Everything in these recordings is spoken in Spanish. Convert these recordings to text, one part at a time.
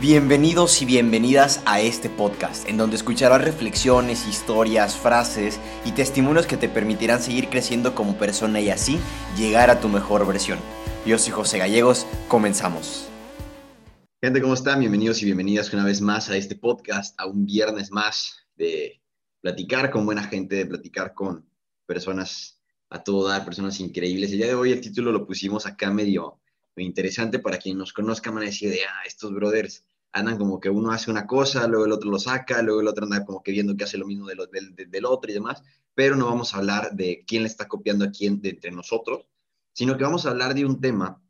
Bienvenidos y bienvenidas a este podcast, en donde escucharás reflexiones, historias, frases y testimonios que te permitirán seguir creciendo como persona y así llegar a tu mejor versión. Yo soy José Gallegos, comenzamos. Gente, ¿cómo están? Bienvenidos y bienvenidas una vez más a este podcast, a un viernes más de platicar con buena gente, de platicar con personas a todo dar, personas increíbles. El día de hoy el título lo pusimos acá medio, interesante para quien nos conozca, van a decir de, ah, estos brothers andan como que uno hace una cosa, luego el otro lo saca, luego el otro anda como que viendo que hace lo mismo del, del, otro y demás, pero no vamos a hablar de quién le está copiando a quién de entre nosotros, sino que vamos a hablar de un tema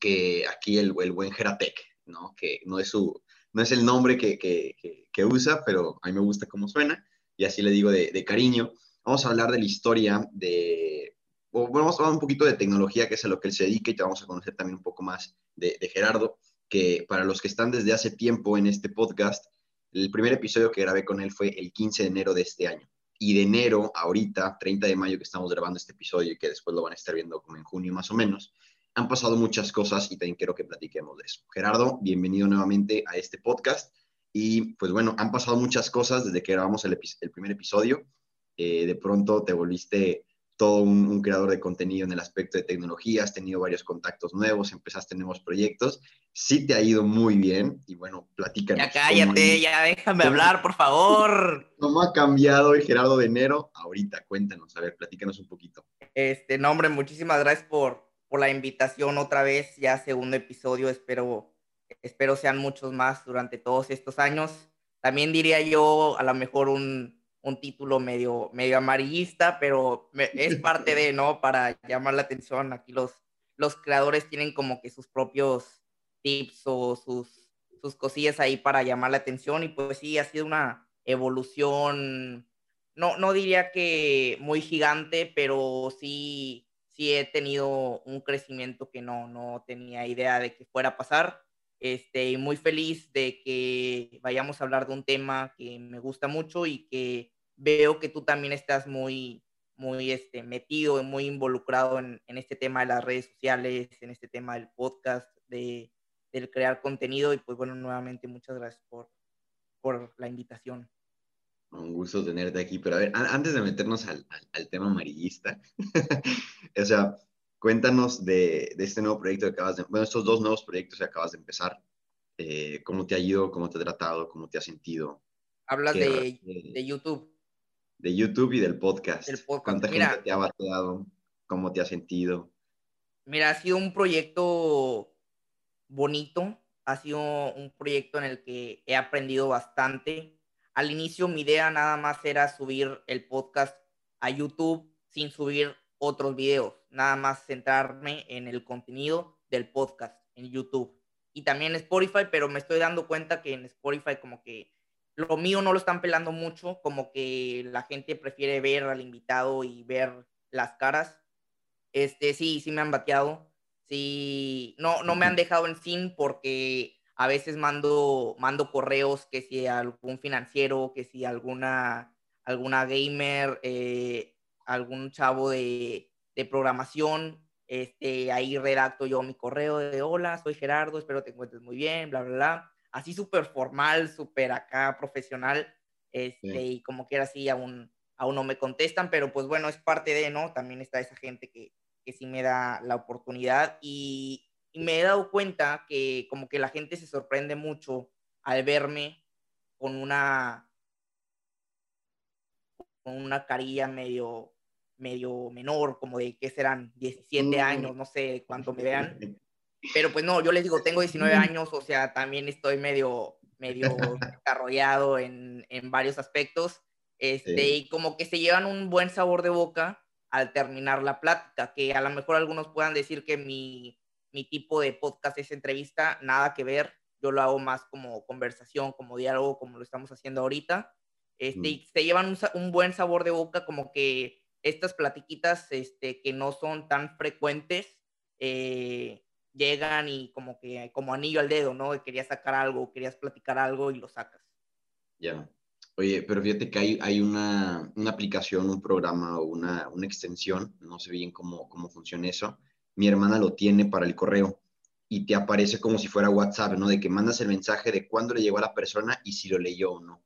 que aquí el, el buen Geratec, ¿no? que no es, su, no es el nombre que, que, que, usa, pero a mí me gusta cómo suena, y así le digo de, de cariño. Vamos a hablar de la historia de, o vamos a hablar un poquito de tecnología, que es a lo que él se dedica, y te vamos a conocer también un poco más de, Gerardo que para los que están desde hace tiempo en este podcast, el primer episodio que grabé con él fue el 15 de enero de este año. Y de enero, ahorita, 30 de mayo que estamos grabando este episodio y que después lo van a estar viendo como en junio más o menos, han pasado muchas cosas y también quiero que platiquemos de eso. Gerardo, bienvenido nuevamente a este podcast. Y pues bueno, han pasado muchas cosas desde que grabamos el, el primer episodio. Eh, de pronto te volviste todo un, creador de contenido en el aspecto de tecnología, has tenido varios contactos nuevos, empezaste nuevos proyectos, sí te ha ido muy bien y bueno, platícanos. Ya cállate, ya déjame hablar, por favor. ¿Cómo ha cambiado el Gerardo de enero? Ahorita, cuéntanos, a ver, platícanos un poquito. Este, no, hombre, muchísimas gracias por, por la invitación otra vez, ya segundo episodio, espero, espero sean muchos más durante todos estos años. También diría yo, a lo mejor un un título medio, medio amarillista, pero es parte de, ¿no? Para llamar la atención. Aquí los, los creadores tienen como que sus propios tips o sus, sus cosillas ahí para llamar la atención y pues sí, ha sido una evolución, no, no diría que muy gigante, pero sí, sí he tenido un crecimiento que no, no tenía idea de que fuera a pasar. Este, muy feliz de que vayamos a hablar de un tema que me gusta mucho y que veo que tú también estás muy, muy este, metido y muy involucrado en, en, este tema de las redes sociales, en este tema del podcast, de, del crear contenido. Y pues bueno, nuevamente muchas gracias por, por la invitación. Un gusto tenerte aquí, pero a ver, antes de meternos al, al, tema amarillista, o sea, cuéntanos de, de, este nuevo proyecto que acabas de, bueno, estos dos nuevos proyectos que acabas de empezar, eh, cómo te ha ido, cómo te ha tratado, cómo te has sentido. Hablas de, de YouTube de YouTube y del podcast. ¿Cuánta gente te ha bateado? ¿Cómo te has sentido? Mira, ha sido un proyecto bonito, ha sido un proyecto en el que he aprendido bastante. Al inicio mi idea nada más era subir el podcast a YouTube sin subir otros videos, nada más centrarme en el contenido del podcast en YouTube y también Spotify, pero me estoy dando cuenta que en Spotify como que lo mío no lo están pelando mucho, como que la gente prefiere ver al invitado y ver las caras. Este, sí, sí me han bateado. Sí, no, no me han dejado en sin porque a veces mando, mando correos que si algún financiero, que si alguna, alguna gamer, eh, algún chavo de, de programación, este, ahí redacto yo mi correo de hola, soy Gerardo, espero te encuentres muy bien, bla, bla, bla así súper formal, súper acá profesional, este, y como quiera así aún, aún no me contestan, pero pues bueno, es parte de, ¿no? También está esa gente que, que sí me da la oportunidad y, me he dado cuenta que como que la gente se sorprende mucho al verme con una con una carilla medio medio menor, como de que serán 17 mm. años, no sé cuánto me vean. Pero pues no, yo les digo, tengo 19 años, o sea, también estoy medio, medio desarrollado en, en varios aspectos. Este, Y como que se llevan un buen sabor de boca al terminar la plática, que a lo mejor algunos puedan decir que mi, mi tipo de podcast es entrevista, nada que ver, yo lo hago más como conversación, como diálogo, como lo estamos haciendo ahorita. Este, mm. Y se llevan un, un, buen sabor de boca, como que estas platiquitas este, que no son tan frecuentes, eh, llegan y como que como anillo al dedo, ¿no? Querías sacar algo, querías platicar algo y lo sacas. Ya. Oye, pero fíjate que hay, hay una, una, aplicación, un programa o una, una, extensión, no sé bien cómo, cómo funciona eso. Mi hermana lo tiene para el correo y te aparece como si fuera WhatsApp, ¿no? De que mandas el mensaje de cuándo le llegó a la persona y si lo leyó o no.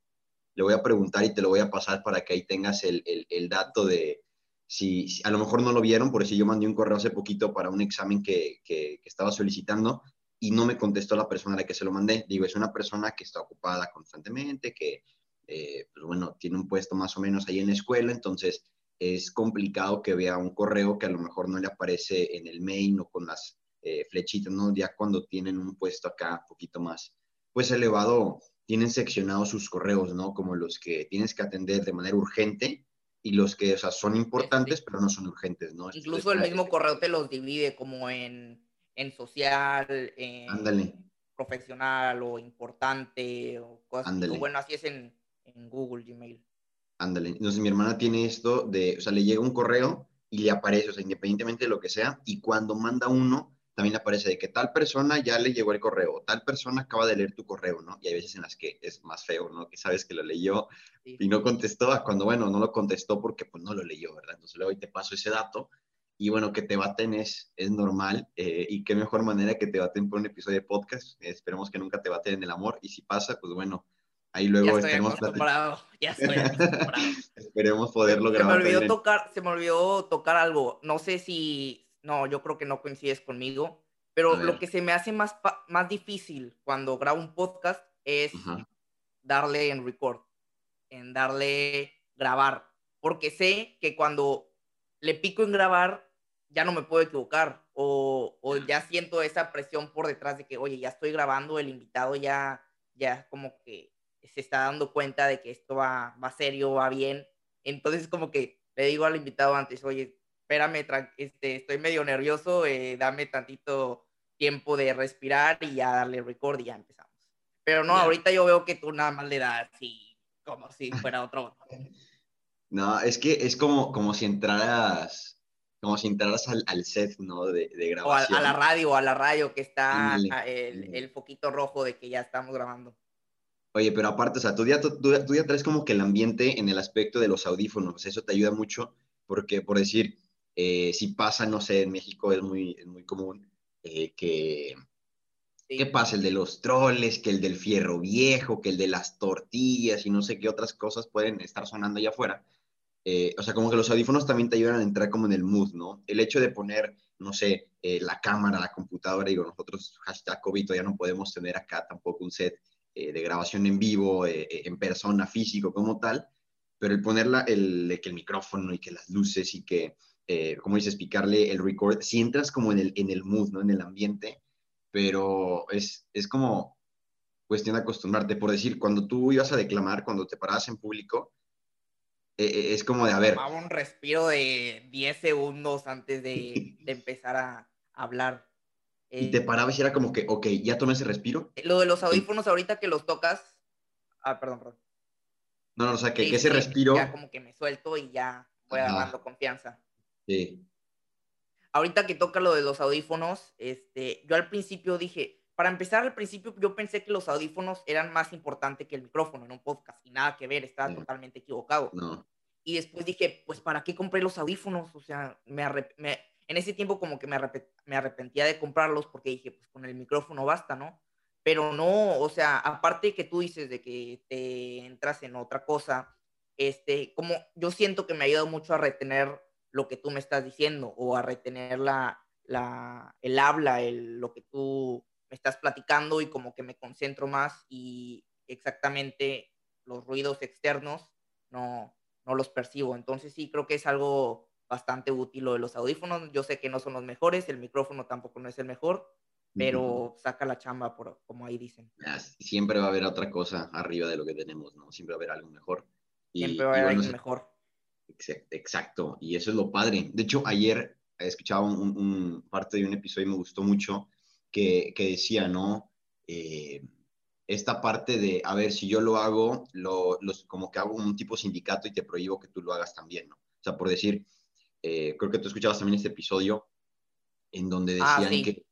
Le voy a preguntar y te lo voy a pasar para que ahí tengas el, dato de si, a lo mejor no lo vieron, por eso yo mandé un correo hace poquito para un examen que, estaba solicitando y no me contestó la persona a la que se lo mandé. Digo, es una persona que está ocupada constantemente, que, eh, pues bueno, tiene un puesto más o menos ahí en la escuela, entonces es complicado que vea un correo que a lo mejor no le aparece en el mail o con las eh, flechitas, ¿no? Ya cuando tienen un puesto acá un poquito más, pues elevado, tienen seccionados sus correos, ¿no? Como los que tienes que atender de manera urgente y los que, o sea, son importantes, pero no son urgentes, ¿no? Incluso el mismo correo te los divide como en, en social, en profesional o importante o cosas. bueno, así es en, en Google Gmail. Ándale. Entonces mi hermana tiene esto de, o sea, le llega un correo y le aparece, o sea, independientemente de lo que sea, y cuando manda uno, también aparece de que tal persona ya le llegó el correo, tal persona acaba de leer tu correo, ¿no? Y hay veces en las que es más feo, ¿no? Que sabes que lo leyó y no contestó, cuando, bueno, no lo contestó porque pues no lo leyó, ¿verdad? Entonces luego te paso ese dato y bueno, que te baten es, es normal eh, y qué mejor manera que te baten por un episodio de podcast. esperemos que nunca te baten en el amor y si pasa, pues bueno, ahí luego ya estoy acostumbrado, ya estoy Esperemos poderlo grabar. Se me olvidó tocar, se me olvidó tocar algo, no sé si no, yo creo que no coincides conmigo, pero lo que se me hace más, más difícil cuando grabo un podcast es darle en record, en darle grabar, porque sé que cuando le pico en grabar ya no me puedo equivocar o, o ya siento esa presión por detrás de que, oye, ya estoy grabando, el invitado ya, ya como que se está dando cuenta de que esto va, va serio, va bien. Entonces como que le digo al invitado antes, oye, espérame, este, estoy medio nervioso, eh, dame tantito tiempo de respirar y ya darle record y ya empezamos. Pero no, ahorita yo veo que tú nada más le das así, como si fuera otro No, es que es como, como si entraras, como si entraras al, al set, ¿no? De, de grabación. O a, la radio, a la radio que está el, el, foquito rojo de que ya estamos grabando. Oye, pero aparte, o sea, tú ya, tú, tú ya traes como que el ambiente en el aspecto de los audífonos, eso te ayuda mucho, porque por decir, eh, si pasa, no sé, en México es muy, muy común eh, que, ¿qué pasa? El de los troles, que el del fierro viejo, que el de las tortillas y no sé qué otras cosas pueden estar sonando allá afuera. Eh, o sea, como que los audífonos también te ayudan a entrar como en el mood, ¿no? El hecho de poner, no sé, la cámara, la computadora, digo, nosotros, hashtag COVID, ya no podemos tener acá tampoco un set de grabación en vivo, en persona, físico como tal, pero el poner el, que el micrófono y que las luces y que eh, como dices, picarle el record, si entras como en el, en el mood, ¿no? En el ambiente, pero es, es como cuestión de acostumbrarte. Por decir, cuando tú ibas a declamar, cuando te parabas en público, eh, eh, es como de, a ver... Tomaba un respiro de 10 segundos antes de, de empezar a hablar. y te parabas y era como que, ok, ya tomé ese respiro. Lo de los audífonos ahorita que los tocas... Ah, perdón, perdón. No, no, o sea, que, ese respiro... Ya como que me suelto y ya voy agarrando confianza. Sí. Ahorita que toca lo de los audífonos, este, yo al principio dije, para empezar al principio yo pensé que los audífonos eran más importantes que el micrófono en un podcast y nada que ver, estaba totalmente equivocado. No. Y después dije, pues ¿para qué compré los audífonos? O sea, me, en ese tiempo como que me, me arrepentía de comprarlos porque dije, pues con el micrófono basta, ¿no? Pero no, o sea, aparte que tú dices de que te entras en otra cosa, este, como yo siento que me ha ayudado mucho a retener lo que tú me estás diciendo o a retener la, la, el habla, el, lo que tú me estás platicando y como que me concentro más y exactamente los ruidos externos no, no los percibo. Entonces sí, creo que es algo bastante útil lo de los audífonos. Yo sé que no son los mejores, el micrófono tampoco no es el mejor, pero saca la chamba, por, como ahí dicen. Siempre va a haber otra cosa arriba de lo que tenemos, ¿no? Siempre va a haber algo mejor. Siempre va a haber algo mejor. Exacto, y eso es lo padre. De hecho, ayer escuchaba un, parte de un episodio y me gustó mucho que, decía, ¿no? Eh, esta parte de, a ver, si yo lo hago, lo, los, como que hago un tipo sindicato y te prohíbo que tú lo hagas también, ¿no? O sea, por decir, eh, creo que tú escuchabas también este episodio en donde ah, decían que,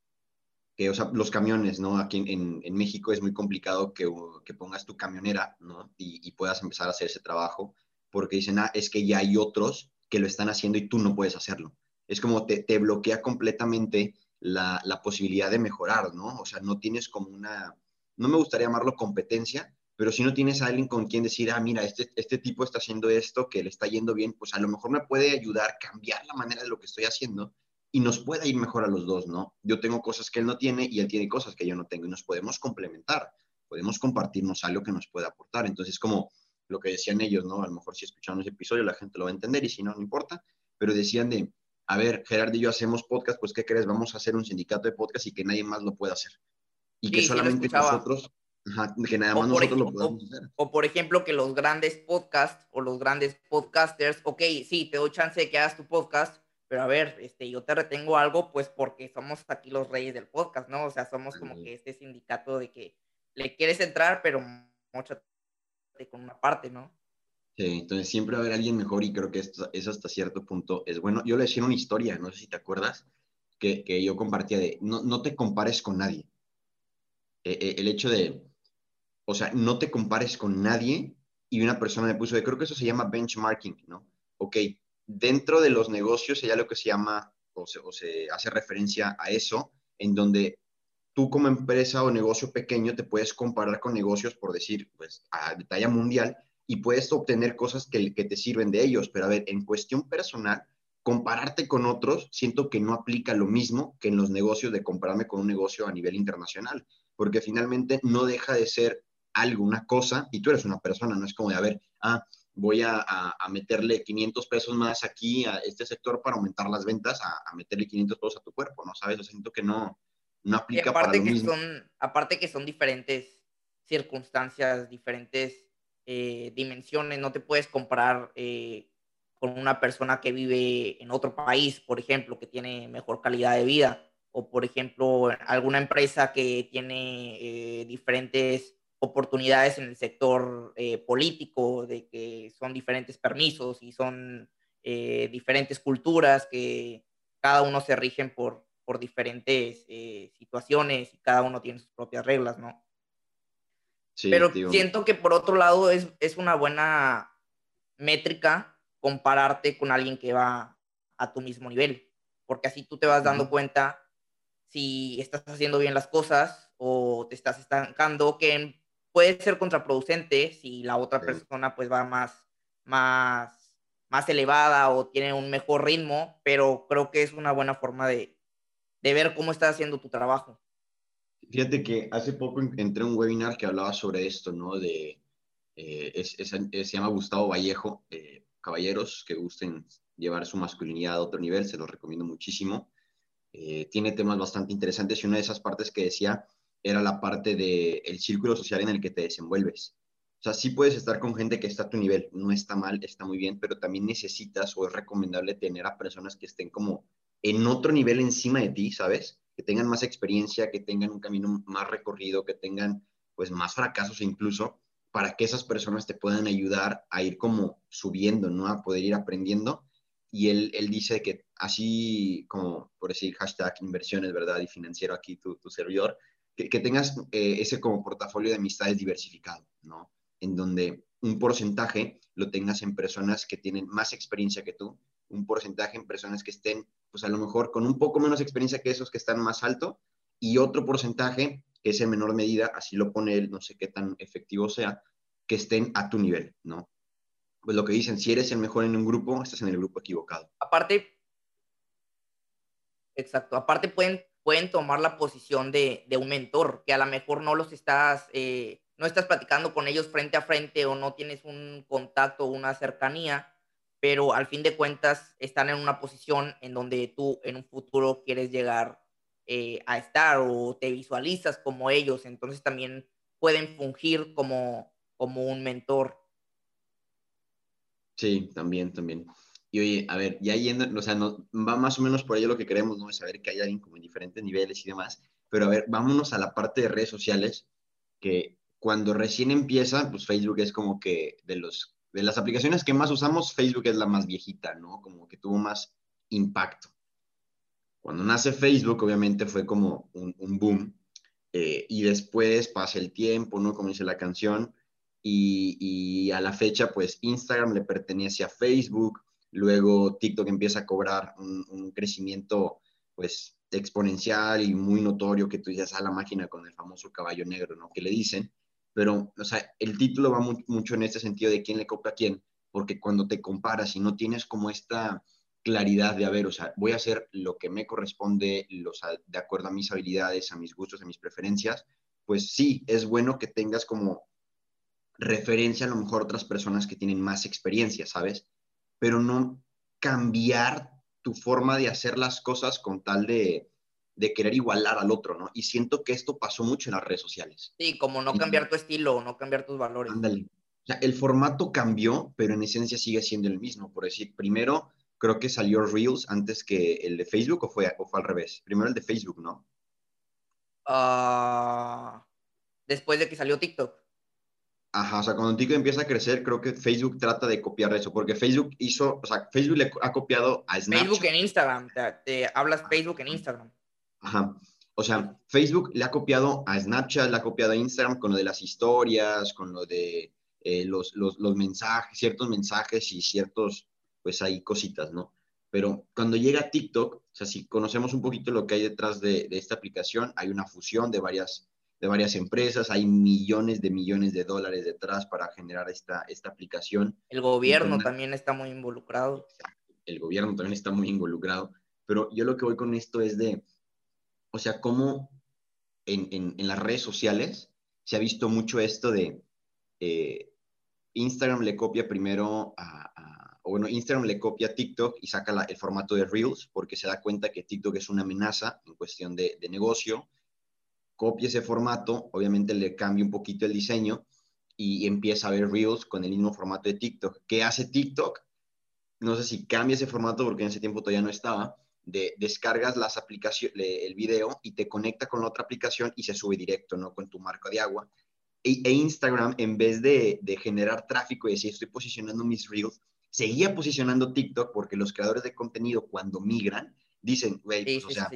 que, o sea, los camiones, ¿no? Aquí en, en, México es muy complicado que, que, pongas tu camionera, ¿no? Y, y puedas empezar a hacer ese trabajo porque dicen, ah, es que ya hay otros que lo están haciendo y tú no puedes hacerlo. Es como te, te bloquea completamente la, la, posibilidad de mejorar, ¿no? O sea, no tienes como una, no me gustaría llamarlo competencia, pero si no tienes a alguien con quien decir, ah, mira, este, este tipo está haciendo esto, que le está yendo bien, pues a lo mejor me puede ayudar a cambiar la manera de lo que estoy haciendo y nos pueda ir mejor a los dos, ¿no? Yo tengo cosas que él no tiene y él tiene cosas que yo no tengo y nos podemos complementar, podemos compartirnos algo que nos pueda aportar. Entonces, como lo que decían ellos, ¿no? A lo mejor si escucharon ese episodio la gente lo va a entender y si no, no importa, pero decían de, a ver, Gerardo y yo hacemos podcast, pues ¿qué crees? Vamos a hacer un sindicato de podcast y que nadie más lo pueda hacer. Y que solamente nosotros, que nada más nosotros lo podamos hacer. O por ejemplo, que los grandes podcasts o los grandes podcasters, ok, sí, te doy chance de que hagas tu podcast, pero a ver, este, yo te retengo algo, pues porque somos aquí los reyes del podcast, ¿no? O sea, somos como que este sindicato de que le quieres entrar, pero mochate con una parte, ¿no? Sí, entonces siempre va a haber alguien mejor y creo que esto, eso hasta cierto punto es bueno. Yo le decía una historia, no sé si te acuerdas, que, que yo compartía de, no, no, te compares con nadie. E, e, el hecho de, o sea, no te compares con nadie y una persona me puso de, creo que eso se llama benchmarking, ¿no? Ok, dentro de los negocios hay algo que se llama, o se, hace referencia a eso, en donde tú como empresa o negocio pequeño te puedes comparar con negocios, por decir, pues a talla mundial, y puedes obtener cosas que, que, te sirven de ellos. Pero a ver, en cuestión personal, compararte con otros, siento que no aplica lo mismo que en los negocios de compararme con un negocio a nivel internacional, porque finalmente no deja de ser algo, una cosa, y tú eres una persona, no es como de, a ver, ah, voy a, a, meterle 500 pesos más aquí a este sector para aumentar las ventas, a, meterle 500 pesos a tu cuerpo, ¿no? ¿Sabes? Yo siento que no, no aplica aparte para lo que mismo. Son, aparte que son diferentes circunstancias, diferentes eh, dimensiones, no te puedes comparar eh, con una persona que vive en otro país, por ejemplo, que tiene mejor calidad de vida, o por ejemplo, alguna empresa que tiene eh, diferentes oportunidades en el sector político, de que son diferentes permisos y son diferentes culturas que cada uno se rigen por, por diferentes eh, situaciones y cada uno tiene sus propias reglas, ¿no? Sí, Pero siento que por otro lado es, es una buena métrica compararte con alguien que va a tu mismo nivel, porque así tú te vas dando cuenta si estás haciendo bien las cosas o te estás estancando, que puede ser contraproducente si la otra persona pues va más, más, más elevada o tiene un mejor ritmo, pero creo que es una buena forma de, de ver cómo estás haciendo tu trabajo. Fíjate que hace poco entré a un webinar que hablaba sobre esto, ¿no? De, eh, es, se llama Gustavo Vallejo, eh, caballeros que gusten llevar su masculinidad a otro nivel, se los recomiendo muchísimo. Eh, tiene temas bastante interesantes y una de esas partes que decía era la parte del el círculo social en el que te desenvuelves. O sea, sí puedes estar con gente que está a tu nivel, no está mal, está muy bien, pero también necesitas o es recomendable tener a personas que estén como en otro nivel encima de ti, ¿sabes? Que tengan más experiencia, que tengan un camino más recorrido, que tengan pues más fracasos incluso, para que esas personas te puedan ayudar a ir como subiendo, ¿no? A poder ir aprendiendo. Y él, él dice que así como, por decir, hashtag inversiones, ¿verdad? Y financiero aquí, tu, tu servidor, que, tengas eh, ese como portafolio de amistades diversificado, ¿no? En donde un porcentaje lo tengas en personas que tienen más experiencia que tú, un porcentaje en personas que estén, pues a lo mejor con un poco menos experiencia que esos que están más alto, y otro porcentaje que es en menor medida, así lo pone él, no sé qué tan efectivo sea, que estén a tu nivel, ¿no? Pues lo que dicen, si eres el mejor en un grupo, estás en el grupo equivocado. Aparte, exacto, aparte pueden pueden tomar la posición de, un mentor, que a lo mejor no los estás, eh, no estás platicando con ellos frente a frente o no tienes un contacto una cercanía, pero al fin de cuentas están en una posición en donde tú en un futuro quieres llegar eh, a estar o te visualizas como ellos, entonces también pueden fungir como, como un mentor. Sí, también, también. Y oye, a ver, ya yendo, o sea, no, va más o menos por ello lo que queremos, ¿no? Es saber que hay alguien como en diferentes niveles y demás. Pero a ver, vámonos a la parte de redes sociales, que cuando recién empieza, pues Facebook es como que de, los, de las aplicaciones que más usamos, Facebook es la más viejita, ¿no? Como que tuvo más impacto. Cuando nace Facebook, obviamente fue como un, un boom. Eh, y después pasa el tiempo, ¿no? Como dice la canción. Y, a la fecha, pues Instagram le pertenece a Facebook Luego TikTok empieza a cobrar un, crecimiento pues exponencial y muy notorio que tú dices, a la máquina con el famoso caballo negro, ¿no? Que le dicen, pero, o sea, el título va mucho en este sentido de quién le copia a quién, porque cuando te comparas y no tienes como esta claridad de, a ver, o sea, voy a hacer lo que me corresponde, los, de acuerdo a mis habilidades, a mis gustos, a mis preferencias, pues sí, es bueno que tengas como referencia a lo mejor otras personas que tienen más experiencia, ¿sabes? Pero no cambiar tu forma de hacer las cosas con tal de, querer igualar al otro, ¿no? Y siento que esto pasó mucho en las redes sociales. Sí, como no cambiar tu estilo, no cambiar tus valores. Ándale. O sea, el formato cambió, pero en esencia sigue siendo el mismo. Por decir, primero creo que salió Reels antes que el de Facebook o fue, o fue al revés. Primero el de Facebook, ¿no? Ah, después de que salió TikTok. Ajá, o sea, cuando TikTok empieza a crecer, creo que Facebook trata de copiar eso, porque Facebook hizo, o sea, Facebook le ha copiado a Snapchat. Facebook en Instagram, te, hablas Facebook en Instagram. Ajá, o sea, Facebook le ha copiado a Snapchat, le ha copiado a Instagram con lo de las historias, con lo de eh, los, los, los, mensajes, ciertos mensajes y ciertos, pues hay cositas, ¿no? Pero cuando llega TikTok, o sea, si conocemos un poquito lo que hay detrás de, de esta aplicación, hay una fusión de varias de varias empresas, hay millones de millones de dólares detrás para generar esta, esta aplicación. El gobierno también está muy involucrado. El gobierno también está muy involucrado, pero yo lo que voy con esto es de, o sea, cómo en, las redes sociales se ha visto mucho esto de eh, Instagram le copia primero a, o bueno, Instagram le copia TikTok y saca el formato de Reels porque se da cuenta que TikTok es una amenaza en cuestión de, de negocio copia ese formato, obviamente le cambia un poquito el diseño y empieza a ver Reels con el mismo formato de TikTok. ¿Qué hace TikTok? No sé si cambia ese formato porque en ese tiempo todavía no estaba. De, descargas las aplicaciones, el video y te conecta con la otra aplicación y se sube directo, ¿no? Con tu marca de agua. E, e Instagram, en vez de, generar tráfico y decir estoy posicionando mis Reels, seguía posicionando TikTok porque los creadores de contenido cuando migran dicen, güey, pues, o sea,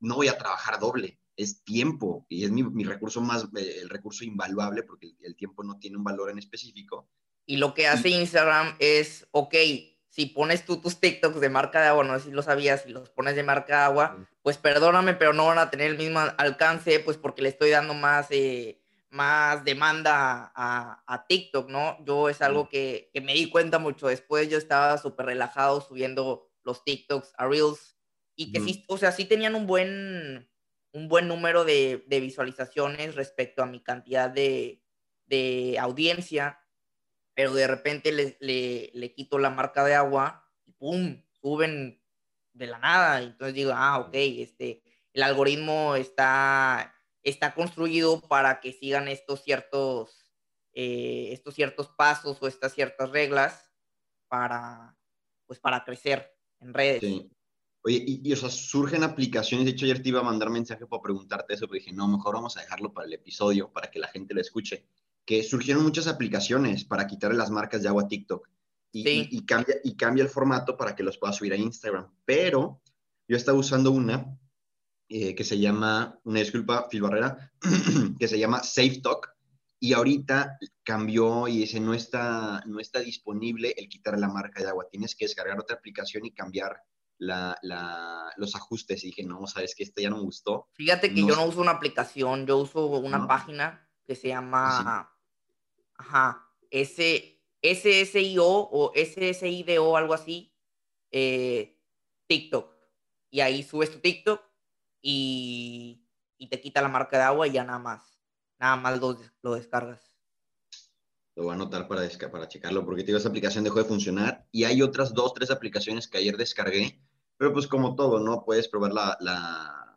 no voy a trabajar doble es tiempo y es mi, mi recurso más, eh, el recurso invaluable porque el, tiempo no tiene un valor en específico. Y lo que hace Instagram es, ok, si pones tú tus TikToks de marca de agua, no sé si lo sabías, si los pones de marca de agua, pues perdóname, pero no van a tener el mismo alcance, pues porque le estoy dando más, eh, más demanda a, a, TikTok, ¿no? Yo es algo que, que me di cuenta mucho. Después, yo estaba súper relajado subiendo los TikToks a Reels y que sí, o sea, sí tenían un buen un buen número de, visualizaciones respecto a mi cantidad de, audiencia, pero de repente le, le, quito la marca de agua y ¡pum! suben de la nada. Entonces digo, ah, ok, este, el algoritmo está, está construido para que sigan estos ciertos, eh, estos ciertos pasos o estas ciertas reglas para, pues, para crecer en redes. Oye, y, o sea, surgen aplicaciones. De hecho, ayer te iba a mandar mensaje para preguntarte eso, pero dije, no, mejor vamos a dejarlo para el episodio, para que la gente lo escuche. Que surgieron muchas aplicaciones para quitarle las marcas de agua a TikTok. Y, cambia, y cambia el formato para que los puedas subir a Instagram. Pero yo estaba usando una eh, que se llama, una disculpa, Phil Barrera, que se llama SafeTalk. Y ahorita cambió y dice, no está, no está disponible el quitar la marca de agua. Tienes que descargar otra aplicación y cambiar la, los ajustes y dije, no, sabes que esto ya no me gustó. Fíjate que yo no uso una aplicación, yo uso una página que se llama, ajá, S, SSIO o SSIDO, algo así, eh, TikTok. Y ahí subes tu TikTok y, y, te quita la marca de agua y ya nada más, nada más lo, lo descargas. Lo voy a anotar para, para checarlo porque digo, esa aplicación dejó de funcionar y hay otras dos, tres aplicaciones que ayer descargué pero pues como todo, ¿no? Puedes probar la,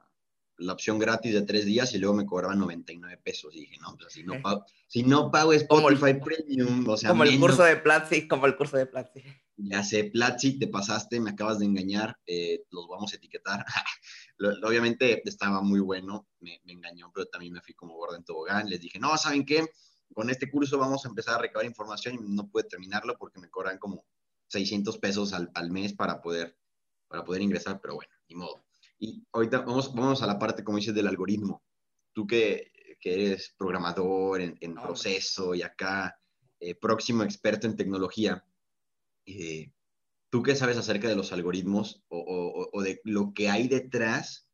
la opción gratis de tres días y luego me cobraban 99 pesos. Y dije, no, pues si no pago, si no pago Spotify Premium, o sea... Como el curso de Platzi, como el curso de Platzi. Ya sé, Platzi, te pasaste, me acabas de engañar, eh, los vamos a etiquetar. Obviamente estaba muy bueno, me, me, engañó, pero también me fui como gordo en tobogán. Les dije, no, ¿saben qué? Con este curso vamos a empezar a recabar información y no pude terminarlo porque me cobran como 600 pesos al, al mes para poder para poder ingresar, pero bueno, ni modo. Y ahorita vamos, vamos a la parte, como dices, del algoritmo. Tú que, que eres programador en, en proceso y acá eh, próximo experto en tecnología, eh, ¿tú qué sabes acerca de los algoritmos o, o, o, de lo que hay detrás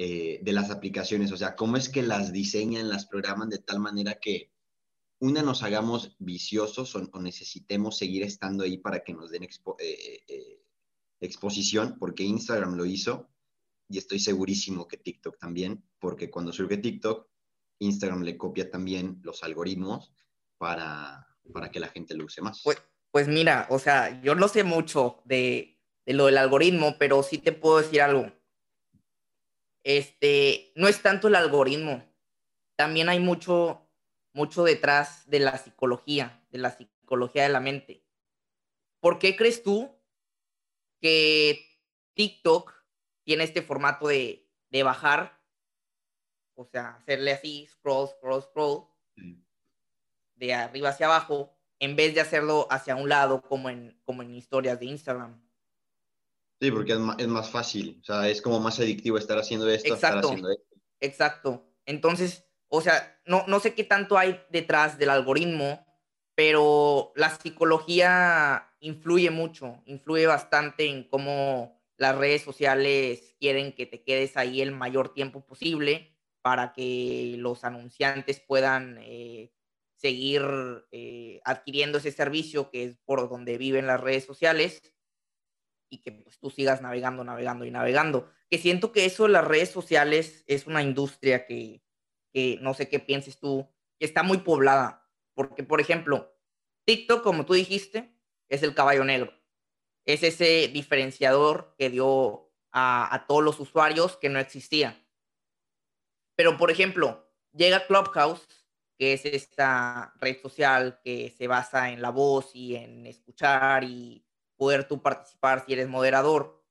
eh, de las aplicaciones, o sea, cómo es que las diseñan, las programan de tal manera que una nos hagamos viciosos o, necesitemos seguir estando ahí para que nos den eh, eh, exposición, porque Instagram lo hizo y estoy segurísimo que TikTok también, porque cuando surge TikTok, Instagram le copia también los algoritmos para, para que la gente lo use más. Pues, pues mira, o sea, yo no sé mucho de, de lo del algoritmo, pero sí te puedo decir algo este, no es tanto el algoritmo, también hay mucho, mucho detrás de la psicología, de la psicología de la mente. ¿Por qué crees tú que TikTok tiene este formato de, bajar? O sea, hacerle así, scroll, scroll, scroll, de arriba hacia abajo, en vez de hacerlo hacia un lado como en, como en historias de Instagram. Sí, porque es más, fácil, o sea, es como más adictivo estar haciendo esto, exacto, estar haciendo esto. Exacto. Entonces, o sea, no, no sé qué tanto hay detrás del algoritmo, pero la psicología influye mucho, influye bastante en cómo las redes sociales quieren que te quedes ahí el mayor tiempo posible para que los anunciantes puedan eh, seguir eh, adquiriendo ese servicio que es por donde viven las redes sociales y que pues, tú sigas navegando, navegando y navegando. Que siento que eso, las redes sociales, es una industria que, que no sé qué pienses tú, que está muy poblada. Porque, por ejemplo, TikTok, como tú dijiste, es el caballo negro. Es ese diferenciador que dio a, a todos los usuarios que no existía. Pero, por ejemplo, llega Clubhouse, que es esta red social que se basa en la voz y en escuchar y poder tú participar si eres moderador.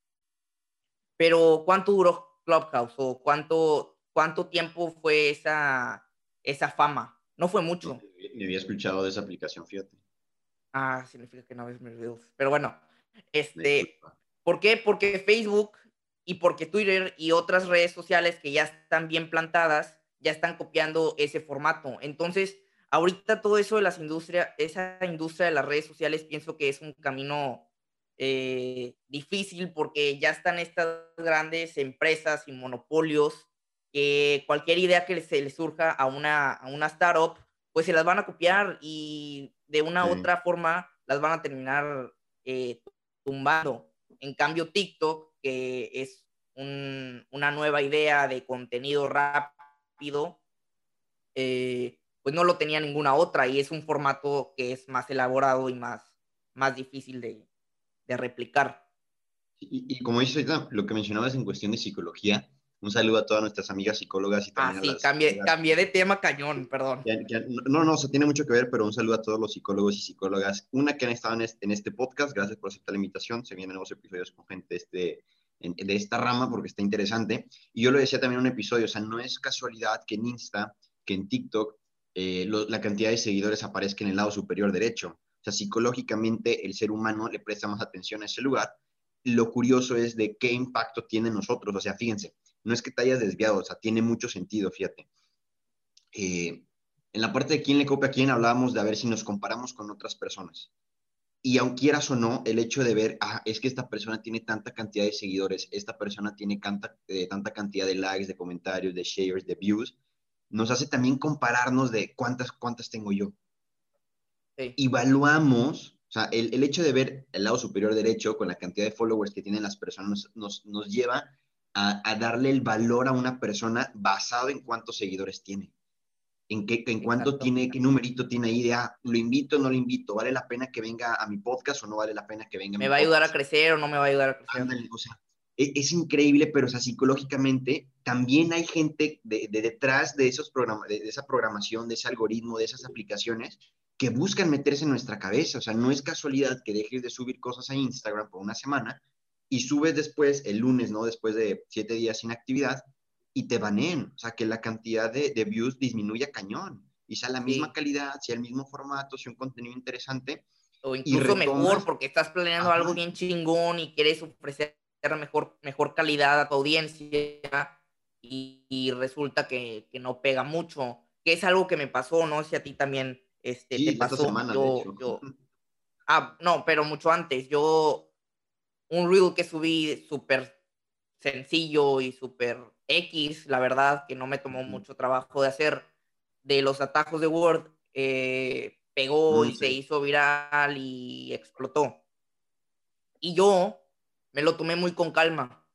Pero ¿cuánto duró Clubhouse o cuánto, cuánto tiempo fue esa, esa fama? No fue mucho. Ni había escuchado de esa aplicación, fíjate. Ah, significa que no ves mis videos. Pero bueno, este, ¿por qué? Porque Facebook y porque Twitter y otras redes sociales que ya están bien plantadas, ya están copiando ese formato. Entonces, ahorita todo eso de las industrias, esa industria de las redes sociales, pienso que es un camino eh, difícil porque ya están estas grandes empresas y monopolios que cualquier idea que se le surja a una, a una startup, pues se las van a copiar y de una u otra forma las van a terminar eh, tumbando. En cambio, TikTok, que es una nueva idea de contenido rápido, eh, pues no lo tenía ninguna otra y es un formato que es más elaborado y más, más difícil de, de replicar. Y, como dices lo que mencionabas en cuestión de psicología, un saludo a todas nuestras amigas psicólogas y también ah, sí, cambié, cambié, de tema cañón, perdón. no, no, o tiene mucho que ver, pero un saludo a todos los psicólogos y psicólogas. Una que han estado en este, en este podcast, gracias por aceptar la invitación. Se vienen nuevos episodios con gente este, de esta rama porque está interesante. Y yo lo decía también en un episodio, o sea, no es casualidad que en Insta, que en TikTok, eh, la cantidad de seguidores aparezca en el lado superior derecho psicológicamente el ser humano le presta más atención a ese lugar. Lo curioso es de qué impacto tiene nosotros. O sea, fíjense, no es que te hayas desviado, o sea, tiene mucho sentido, fíjate. Eh, en la parte de quién le copia a quién hablábamos de a ver si nos comparamos con otras personas. Y aun quieras o no, el hecho de ver, ah, es que esta persona tiene tanta cantidad de seguidores, esta persona tiene tanta, eh, tanta cantidad de likes, de comentarios, de shares, de views, nos hace también compararnos de cuántas, cuántas tengo yo evaluamos, o sea, el, el, hecho de ver el lado superior derecho con la cantidad de followers que tienen las personas nos, nos lleva a, a, darle el valor a una persona basado en cuántos seguidores tiene. En, qué, en cuánto tiene, qué numerito tiene ahí de, ah, lo invito o no lo invito, vale la pena que venga a mi podcast o no vale la pena que venga a ¿Me va a ayudar a crecer o no me va a ayudar a crecer? o sea, es, es, increíble, pero o sea, psicológicamente también hay gente de, de detrás de, esos programas, de, de esa programación, de ese algoritmo, de esas aplicaciones, que buscan meterse en nuestra cabeza. O sea, no es casualidad que dejes de subir cosas a Instagram por una semana y subes después, el lunes, ¿no? Después de siete días sin actividad y te baneen. O sea, que la cantidad de, views disminuya cañón. Y sea la misma calidad, sea el mismo formato, sea un contenido interesante. O incluso mejor, porque estás planeando algo bien chingón y quieres ofrecer mejor, mejor calidad a tu audiencia y, resulta que, que, no pega mucho, que es algo que me pasó, no sé si a ti también este, te pasó. yo, ah, no, pero mucho antes. Yo, un reel que subí súper, sencillo y súper X, la verdad, que no me tomó mucho trabajo de hacer, de los atajos de Word, eh, pegó y se hizo viral y explotó. Y yo me lo tomé muy con calma.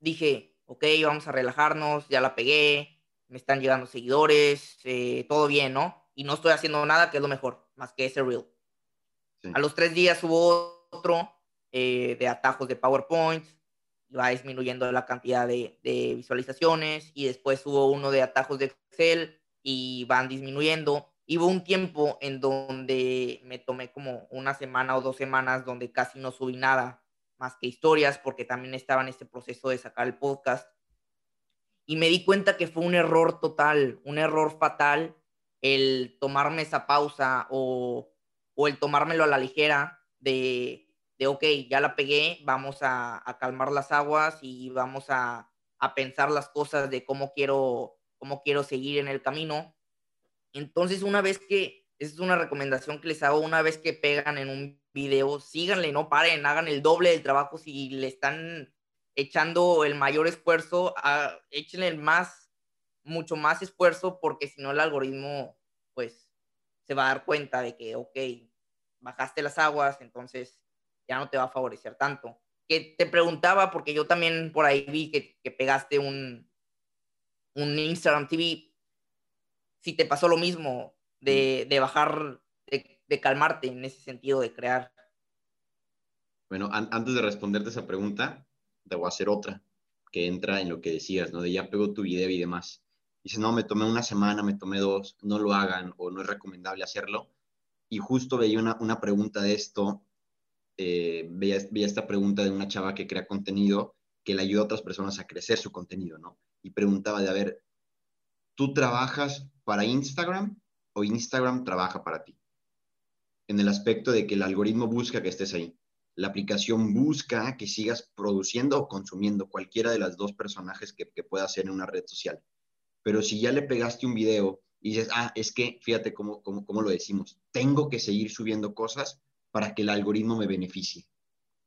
Dije, ok, vamos a relajarnos, ya la pegué, me están llegando seguidores, eh, todo bien, ¿no? Y no estoy haciendo nada, que es lo mejor, más que ese reel. A los tres días hubo otro eh, de atajos de PowerPoint, va disminuyendo la cantidad de, visualizaciones y después hubo uno de atajos de Excel y van disminuyendo. Y hubo un tiempo en donde me tomé como una semana o dos semanas donde casi no subí nada más que historias porque también estaba en este proceso de sacar el podcast. Y me di cuenta que fue un error total, un error fatal el tomarme esa pausa o, o el tomármelo a la ligera de de, ok, ya la pegué, vamos a, calmar las aguas y vamos a, pensar las cosas de cómo quiero, cómo quiero seguir en el camino. Entonces, una vez que, esa es una recomendación que les hago, una vez que pegan en un video, síganle, no paren, hagan el doble del trabajo si le están echando el mayor esfuerzo, a, échenle más, mucho más esfuerzo, porque si no el algoritmo, pues, se va a dar cuenta de que, ok, bajaste las aguas, entonces ya no te va a favorecer tanto. Que te preguntaba, porque yo también por ahí vi que, que pegaste un, un Instagram TV, si te pasó lo mismo de, de bajar, de, de, calmarte en ese sentido de crear. Bueno, antes de responderte esa pregunta, te voy a hacer otra que entra en lo que decías, ¿no? De ya pegó tu video y demás. Dices, no, me tomé una semana, me tomé dos, no lo hagan o no es recomendable hacerlo. Y justo veía una, una pregunta de esto eh, veía, esta pregunta de una chava que crea contenido que le ayuda a otras personas a crecer su contenido, ¿no? Y preguntaba de, a ¿tú trabajas para Instagram o Instagram trabaja para ti? En el aspecto de que el algoritmo busca que estés ahí. La aplicación busca que sigas produciendo o consumiendo cualquiera de las dos personajes que, que pueda ser en una red social. Pero si ya le pegaste un video y dices, ah, es que, fíjate cómo, cómo, cómo lo decimos, tengo que seguir subiendo cosas, para que el algoritmo me beneficie.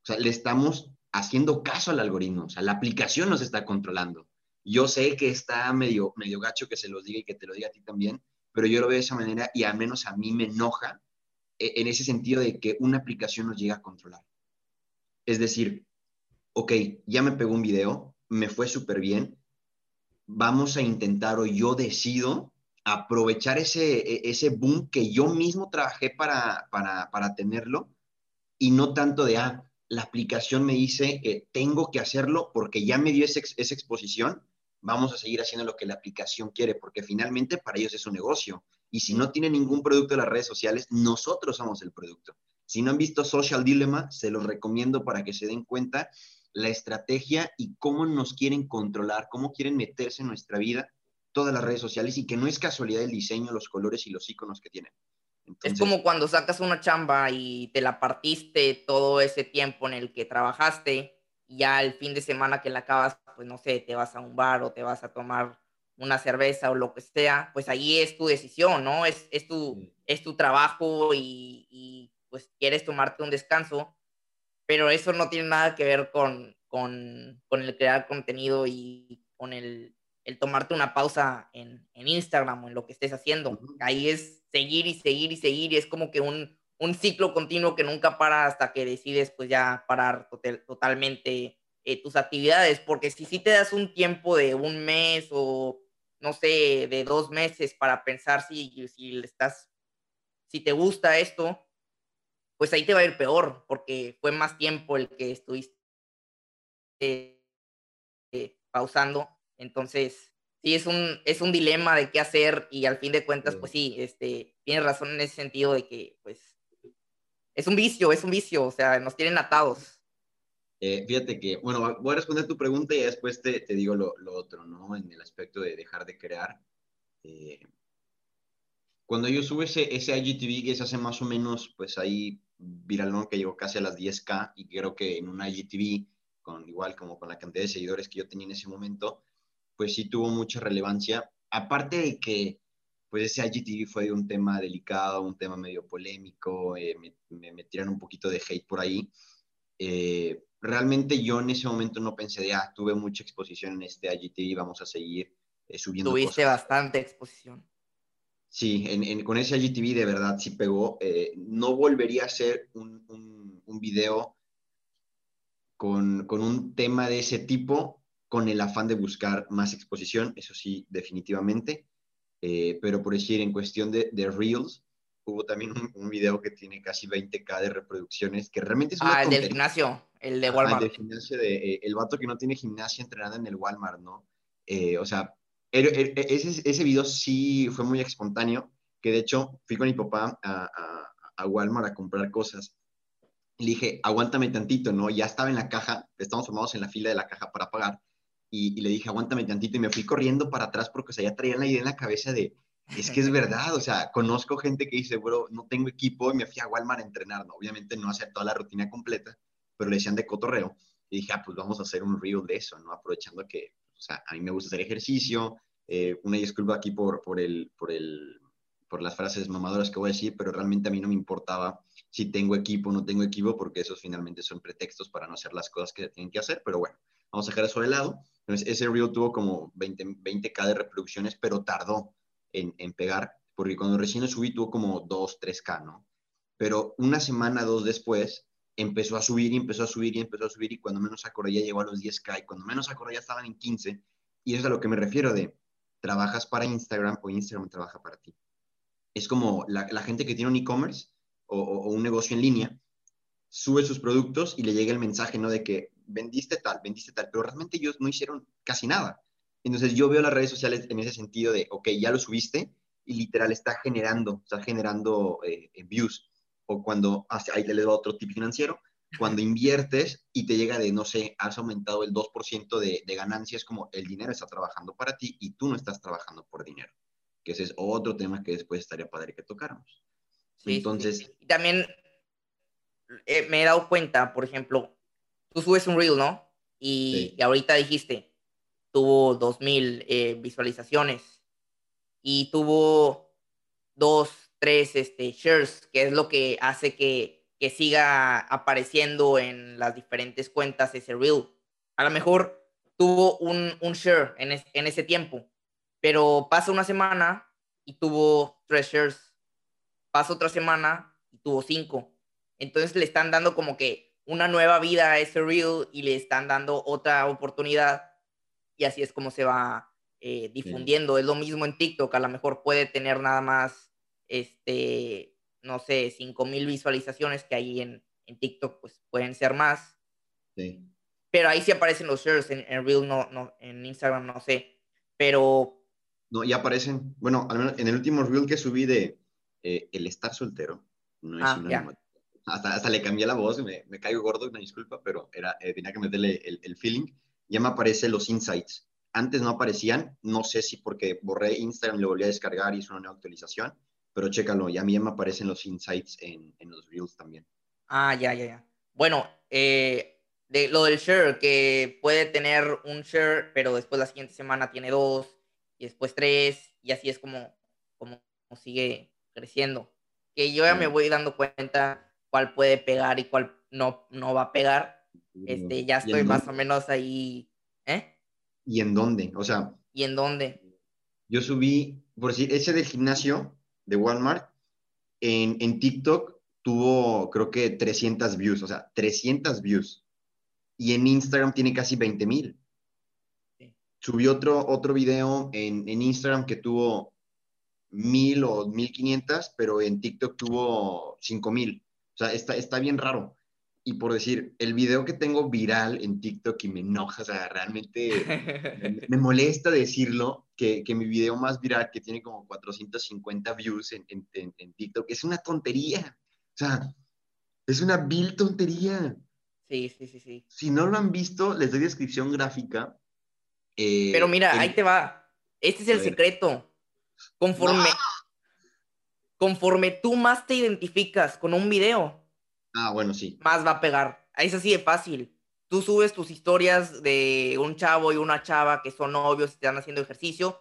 O sea, le estamos haciendo caso al algoritmo, o sea, la aplicación nos está controlando. Yo sé que está medio, medio gacho que se los diga y que te lo diga a ti también, pero yo lo veo de esa manera y al menos a mí me enoja eh, en ese sentido de que una aplicación nos llega a controlar. Es decir, ok, ya me pegó un video, me fue súper bien, vamos a intentar o yo decido aprovechar ese, e, ese boom que yo mismo trabajé para, para, tenerlo y no tanto de, ah, la aplicación me dice que tengo que hacerlo porque ya me dio esa, esa exposición, vamos a seguir haciendo lo que la aplicación quiere, porque finalmente para ellos es un negocio. Y si no tiene ningún producto en las redes sociales, nosotros somos el producto. Si no han visto Social Dilemma, se los recomiendo para que se den cuenta la estrategia y cómo nos quieren controlar, cómo quieren meterse en nuestra vida todas las redes sociales y que no es casualidad el diseño, los colores y los iconos que tienen. es como cuando sacas una chamba y te la partiste todo ese tiempo en el que trabajaste y ya el fin de semana que la acabas, pues no sé, te vas a un bar o te vas a tomar una cerveza o lo que sea, pues ahí es tu decisión, ¿no? Es, es, tu, es tu trabajo y, y, pues quieres tomarte un descanso, pero eso no tiene nada que ver con, con, con el crear contenido y con el el tomarte una pausa en, Instagram o en lo que estés haciendo. Ahí es seguir y seguir y seguir y es como que un, ciclo continuo que nunca para hasta que decides pues ya parar totalmente eh, tus actividades, porque si sí te das un tiempo de un mes o no sé, de dos meses para pensar si, si estás, si te gusta esto, pues ahí te va a ir peor, porque fue más tiempo el que estuviste eh, pausando entonces, sí, es un, es un dilema de qué hacer y al fin de cuentas, pues sí, este, tienes razón en ese sentido de que, pues, es un vicio, es un vicio, o sea, nos tienen atados. Eh, fíjate que, bueno, voy a responder tu pregunta y después te, te digo lo, lo, otro, ¿no? En el aspecto de dejar de crear. Eh, cuando yo sube ese, ese IGTV, que es hace más o menos, pues ahí viralón que llegó casi a las 10K y creo que en un IGTV, con, igual como con la cantidad de seguidores que yo tenía en ese momento, pues sí tuvo mucha relevancia. Aparte de que, pues ese IGTV fue un tema delicado, un tema medio polémico, eh, me, me, tiraron un poquito de hate por ahí. Eh, realmente yo en ese momento no pensé de, ah, tuve mucha exposición en este IGTV, vamos a seguir eh, subiendo Tuviste bastante exposición. Sí, con ese IGTV de verdad sí pegó. Eh, no volvería a hacer un, un, video con, con, un tema de ese tipo con el afán de buscar más exposición, eso sí, definitivamente. Eh, pero por decir, en cuestión de, de Reels, hubo también un, video que tiene casi 20k de reproducciones, que realmente es una Ah, el del gimnasio, el de Walmart. el gimnasio de, eh, el vato que no tiene gimnasia entrenada en el Walmart, ¿no? Eh, o sea, ese, ese video sí fue muy espontáneo, que de hecho fui con mi papá a, a, a Walmart a comprar cosas. Le dije, aguántame tantito, ¿no? Ya estaba en la caja, estamos formados en la fila de la caja para pagar. Y, y, le dije, aguántame tantito. Y me fui corriendo para atrás porque, o sea, ya traía la idea en la cabeza de, es que es verdad, o sea, conozco gente que dice, bro, no tengo equipo y me fui a Walmart a entrenar, ¿no? Obviamente no hacer toda la rutina completa, pero le decían de cotorreo. Y dije, ah, pues vamos a hacer un reel de eso, ¿no? Aprovechando que, o sea, a mí me gusta hacer ejercicio. Eh, una disculpa aquí por, por, el, por, el, por las frases mamadoras que voy a decir, pero realmente a mí no me importaba si tengo equipo o no tengo equipo, porque esos finalmente son pretextos para no hacer las cosas que tienen que hacer, pero bueno, vamos a dejar eso de lado. Entonces, ese reel tuvo como 20, 20k de reproducciones, pero tardó en, pegar, porque cuando recién lo subí tuvo como 2, 3K, ¿no? Pero una semana, dos después, empezó a subir y empezó a subir y empezó a subir y cuando menos acordé ya llegó a los 10K y cuando menos acordé ya estaban en 15 y eso es a lo que me refiero de trabajas para Instagram o Instagram trabaja para ti. Es como la, gente que tiene un e-commerce o, o, un negocio en línea, sube sus productos y le llega el mensaje, ¿no? De que vendiste tal, vendiste tal, pero realmente ellos no hicieron casi nada. Entonces yo veo las redes sociales en ese sentido de, ok, ya lo subiste y literal está generando, está generando eh, views. O cuando, ahí te le doy otro tip financiero, cuando inviertes y te llega de, no sé, has aumentado el 2% de, de ganancias, como el dinero está trabajando para ti y tú no estás trabajando por dinero. Que ese es otro tema que después estaría padre que tocáramos. Entonces... También eh, me he dado cuenta, por ejemplo, tú subes un reel, ¿no? Y, y ahorita dijiste, tuvo 2000 eh, visualizaciones y tuvo dos, tres este, shares, que es lo que hace que, que siga apareciendo en las diferentes cuentas ese reel. A lo mejor tuvo un, un share en, en ese tiempo, pero pasa una semana y tuvo tres shares. Pasa otra semana y tuvo cinco. Entonces le están dando como que una nueva vida a ese reel y le están dando otra oportunidad y así es como se va eh, difundiendo. Es lo mismo en TikTok, a lo mejor puede tener nada más, este, no sé, 5 mil visualizaciones que ahí en, en, TikTok pues pueden ser más. Sí. Pero ahí sí aparecen los shares, en, en Reel no, no, en Instagram no sé, pero... No, ya aparecen, bueno, al menos en el último Reel que subí de eh, el estar soltero, no es ah, hasta, hasta, le cambié la voz, me, me caigo gordo, una disculpa, pero era, eh, tenía que meterle el, el feeling ya me aparecen los insights. Antes no aparecían, no sé si porque borré Instagram, lo volví a descargar y hice una nueva actualización, pero chécalo, ya a mí ya me aparecen los insights en, en los reels también. Ah, ya, ya, ya. Bueno, eh, de lo del share, que puede tener un share, pero después la siguiente semana tiene dos, y después tres, y así es como, como sigue creciendo. Que yo ya me voy dando cuenta cuál puede pegar y cuál no, no va a pegar este, ya estoy más o menos ahí. ¿Eh? ¿Y en dónde? O sea. ¿Y en dónde? Yo subí, por decir, ese del gimnasio de Walmart, en, en TikTok tuvo, creo que 300 views, o sea, 300 views. Y en Instagram tiene casi 20 mil. Subí otro, otro video en, en Instagram que tuvo mil o 1500, pero en TikTok tuvo 5000. O sea, está, está bien raro y por decir, el video que tengo viral en TikTok y me enoja, o sea, realmente me, molesta decirlo, que, que, mi video más viral, que tiene como 450 views en, en, en, TikTok, es una tontería. O sea, es una vil tontería. Sí, sí, sí, sí. Si no lo han visto, les doy descripción gráfica. Eh, Pero mira, ahí te va. Este es el secreto. Conforme, conforme tú más te identificas con un video, Ah, bueno, sí. Más va a pegar. Es así de fácil. Tú subes tus historias de un chavo y una chava que son novios y están haciendo ejercicio.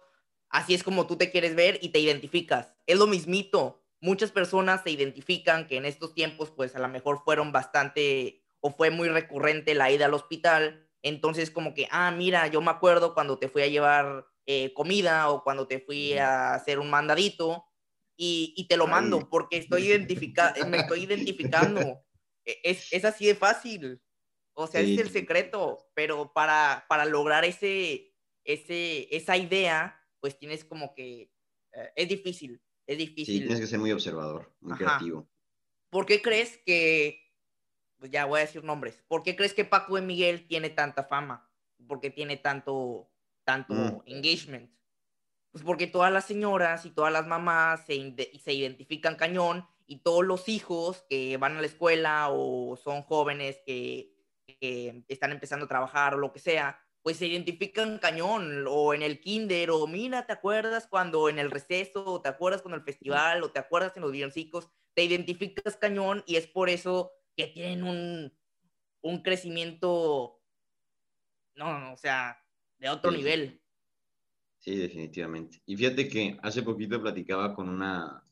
Así es como tú te quieres ver y te identificas. Es lo mismito. Muchas personas se identifican que en estos tiempos, pues a lo mejor fueron bastante o fue muy recurrente la ida al hospital, entonces como que, ah, mira, yo me acuerdo cuando te fui a llevar eh, comida o cuando te fui a hacer un mandadito y, te lo mando porque estoy identificando, me estoy identificando. E, es, es, así de fácil. O sea, es el secreto, pero para, para lograr ese, ese, esa idea, pues tienes como que, eh, es difícil, es difícil. Sí, tienes que ser muy observador, muy creativo. ¿Por qué crees que, pues ya voy a decir nombres, ¿por qué crees que Paco de Miguel tiene tanta fama? ¿Por qué tiene tanto, tanto mm. engagement? Pues porque todas las señoras y todas las mamás se, se identifican cañón y todos los hijos que van a la escuela o son jóvenes que, que están empezando a trabajar o lo que sea, pues se identifican cañón o en el kinder o mira, ¿te acuerdas cuando en el receso o te acuerdas con el festival o te acuerdas en los villancicos? Te identificas cañón y es por eso que tienen un, un crecimiento, no, no, o sea, de otro nivel. Sí, definitivamente. Y fíjate que hace poquito platicaba con una,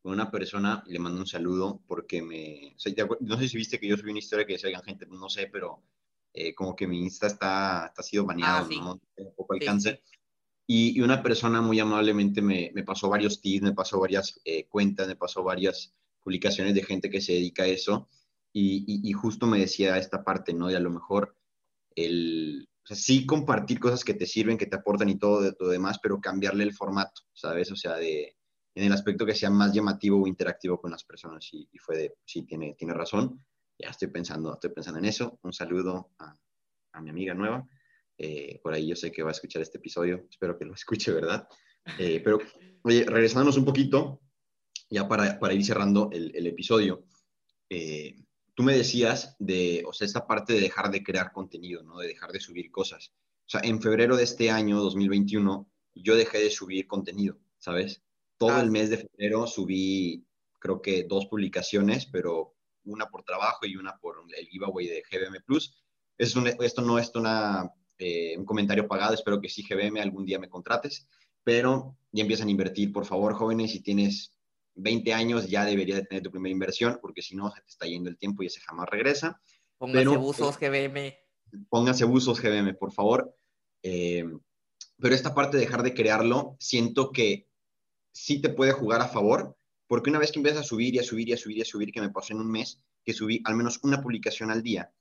con una persona, le mando un saludo porque me... no sé si viste que yo subí una historia que decía, gente, no sé, pero eh, como que mi Insta está, está sido baneado, ah, ¿no? Un poco alcance. Y, y, una persona muy amablemente me, me pasó varios tips, me pasó varias eh, cuentas, me pasó varias publicaciones de gente que se dedica a eso. Y, y, justo me decía esta parte, ¿no? De a lo mejor el, o sí compartir cosas que te sirven, que te aportan y todo de, lo demás, pero cambiarle el formato, ¿sabes? O sea, de, en el aspecto que sea más llamativo o interactivo con las personas. Y, y fue de, sí, tiene, tiene razón. Ya estoy pensando, estoy pensando en eso. Un saludo a, mi amiga nueva. Eh, por ahí yo sé que va a escuchar este episodio. Espero que lo escuche, ¿verdad? Eh, pero, oye, regresándonos un poquito, ya para, para ir cerrando el, el episodio. Eh, tú me decías de, o sea, esta parte de dejar de crear contenido, ¿no? De dejar de subir cosas. O sea, en febrero de este año, 2021, yo dejé de subir contenido, ¿sabes? Todo el ah. mes de febrero subí, creo que dos publicaciones, pero una por trabajo y una por el giveaway de GBM Plus. Es esto no es una, eh, un comentario pagado, espero que sí GBM algún día me contrates, pero ya empiezan a invertir, por favor, jóvenes, si tienes 20 años ya debería de tener tu primera inversión, porque si no, se te está yendo el tiempo y ese jamás regresa. Pónganse pero, buzos GBM. Pónganse buzos GBM, por favor. Eh, pero esta parte de dejar de crearlo, siento que sí te puede jugar a favor, porque una vez que empiezas a subir y a subir y a subir y a subir, que me pasó en un mes, que subí al menos una publicación al día,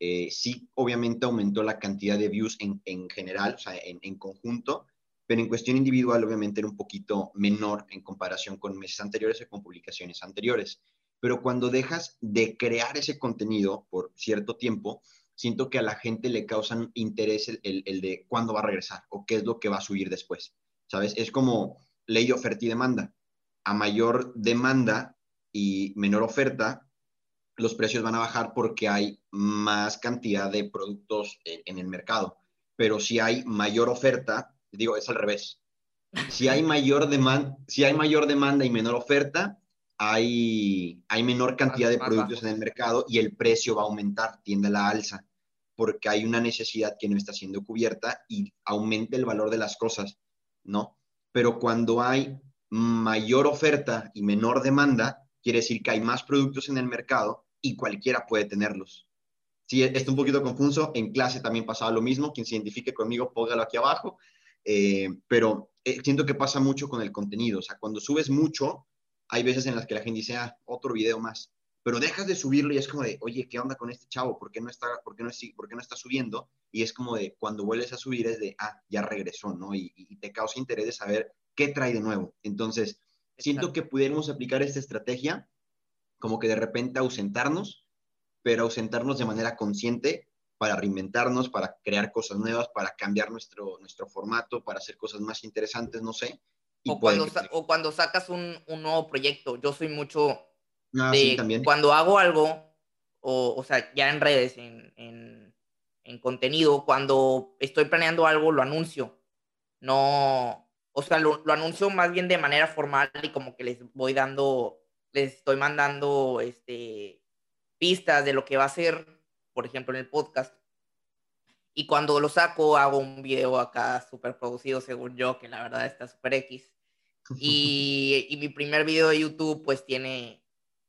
eh, sí obviamente aumentó la cantidad de views en, en general, o sea, en, en conjunto, pero en cuestión individual obviamente era un poquito menor en comparación con meses anteriores o con publicaciones anteriores. Pero cuando dejas de crear ese contenido por cierto tiempo, siento que a la gente le causan interés el, el, de cuándo va a regresar o qué es lo que va a subir después. ¿Sabes? Es como ley oferta y demanda. A mayor demanda y menor oferta, los precios van a bajar porque hay más cantidad de productos en, en el mercado. Pero si hay mayor oferta, digo, es al revés. Si hay mayor, demanda, si hay mayor demanda y menor oferta, hay, hay menor cantidad de productos en el mercado y el precio va a aumentar, tiende a la alza, porque hay una necesidad que no está siendo cubierta y aumenta el valor de las cosas, ¿no? Pero cuando hay mayor oferta y menor demanda, quiere decir que hay más productos en el mercado y cualquiera puede tenerlos. Sí, está un poquito confuso. En clase también pasaba lo mismo. Quien se identifique conmigo, póngalo aquí abajo. Eh, pero eh, siento que pasa mucho con el contenido. O sea, cuando subes mucho, hay veces en las que la gente dice, ah, otro video más. Pero dejas de subirlo y es como de, oye, ¿qué onda con este chavo? ¿Por qué no está, por qué no, por qué no está subiendo? Y es como de, cuando vuelves a subir es de, ah, ya regresó, ¿no? Y, y te causa interés de saber qué trae de nuevo. Entonces, siento que pudiéramos aplicar esta estrategia como que de repente ausentarnos, pero ausentarnos de manera consciente para reinventarnos, para crear cosas nuevas, para cambiar nuestro, nuestro formato, para hacer cosas más interesantes, no sé. o, cuando, o cuando sacas un, un, nuevo proyecto. Yo soy mucho ah, de también. cuando hago algo, o, o sea, ya en redes, en, en, en, contenido, cuando estoy planeando algo, lo anuncio. No, o sea, lo, lo, anuncio más bien de manera formal y como que les voy dando, les estoy mandando este, pistas de lo que va a ser por ejemplo, en el podcast. Y cuando lo saco, hago un video acá súper producido, según yo, que la verdad está súper X. Y, y, mi primer video de YouTube, pues tiene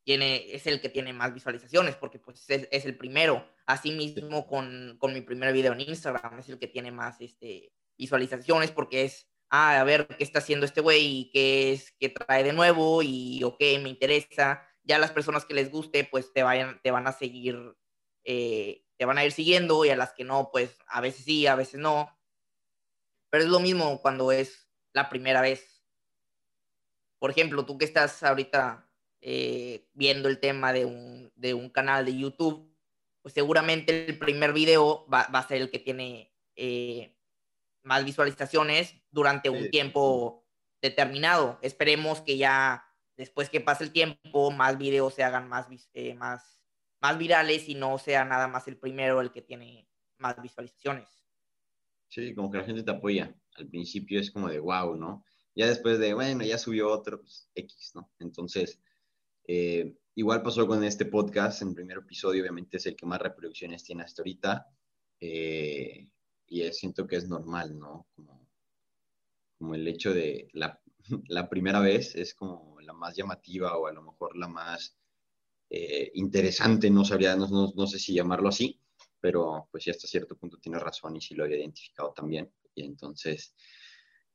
tiene, es el que tiene más visualizaciones, porque pues es, es el primero. Asimismo con, con mi primer video en Instagram, es el que tiene más este, visualizaciones, porque es, ah, a ver qué está haciendo este güey y qué es, qué trae de nuevo y o qué me interesa. Ya las personas que les guste, pues te, vayan, te van a seguir, eh, te van a ir siguiendo y a las que no, pues a veces sí, a veces no. Pero es lo mismo cuando es la primera vez. Por ejemplo, tú que estás ahorita eh, viendo el tema de un, de un, canal de YouTube, pues seguramente el primer video va, va a ser el que tiene eh, más visualizaciones durante un tiempo determinado. Esperemos que ya después que pase el tiempo, más videos se hagan más, eh, más, más virales y no sea nada más el primero el que tiene más visualizaciones. Sí, como que la gente te apoya. Al principio es como de wow, ¿no? Ya después de, bueno, ya subió otro, pues X, ¿no? Entonces, eh, igual pasó con este podcast, en el primer episodio obviamente es el que más reproducciones tiene hasta ahorita. Eh, y siento que es normal, ¿no? Como, como el hecho de la, la, primera vez es como la más llamativa o a lo mejor la más eh, interesante, no sabría, no, no, no, sé si llamarlo así, pero pues ya hasta cierto punto tiene razón y sí lo había identificado también. Y entonces,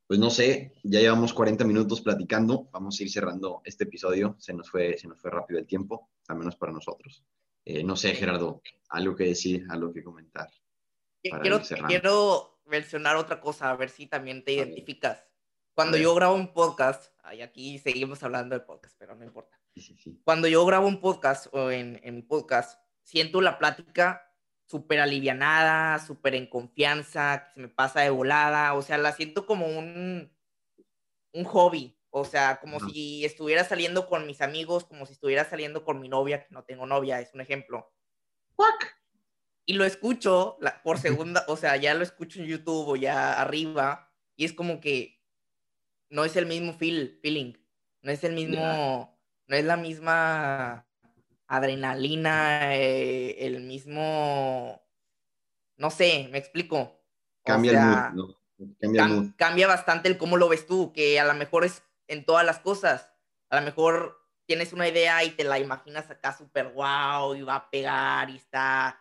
pues no sé, ya llevamos 40 minutos platicando, vamos a ir cerrando este episodio, se nos fue, se nos fue rápido el tiempo, al menos para nosotros. Eh, no sé, Gerardo, algo que decir, algo que comentar. Quiero, quiero mencionar otra cosa, a ver si también te identificas. Cuando yo grabo un podcast, y aquí seguimos hablando de podcast, pero no importa. Sí, sí, Cuando yo grabo un podcast o en, en mi podcast, siento la plática súper alivianada, súper en confianza, que se me pasa de volada, o sea, la siento como un, un hobby, o sea, como si estuviera saliendo con mis amigos, como si estuviera saliendo con mi novia, que no tengo novia, es un ejemplo. Y lo escucho por segunda, o sea, ya lo escucho en YouTube o ya arriba, y es como que no es el mismo feel, feeling, no es el mismo, no es la misma adrenalina, eh, el mismo, no sé, me explico. Cambia el mood, Cambia, el mood. cambia bastante el cómo lo ves tú, que a lo mejor es en todas las cosas. A lo mejor tienes una idea y te la imaginas acá súper guau y va a pegar y está,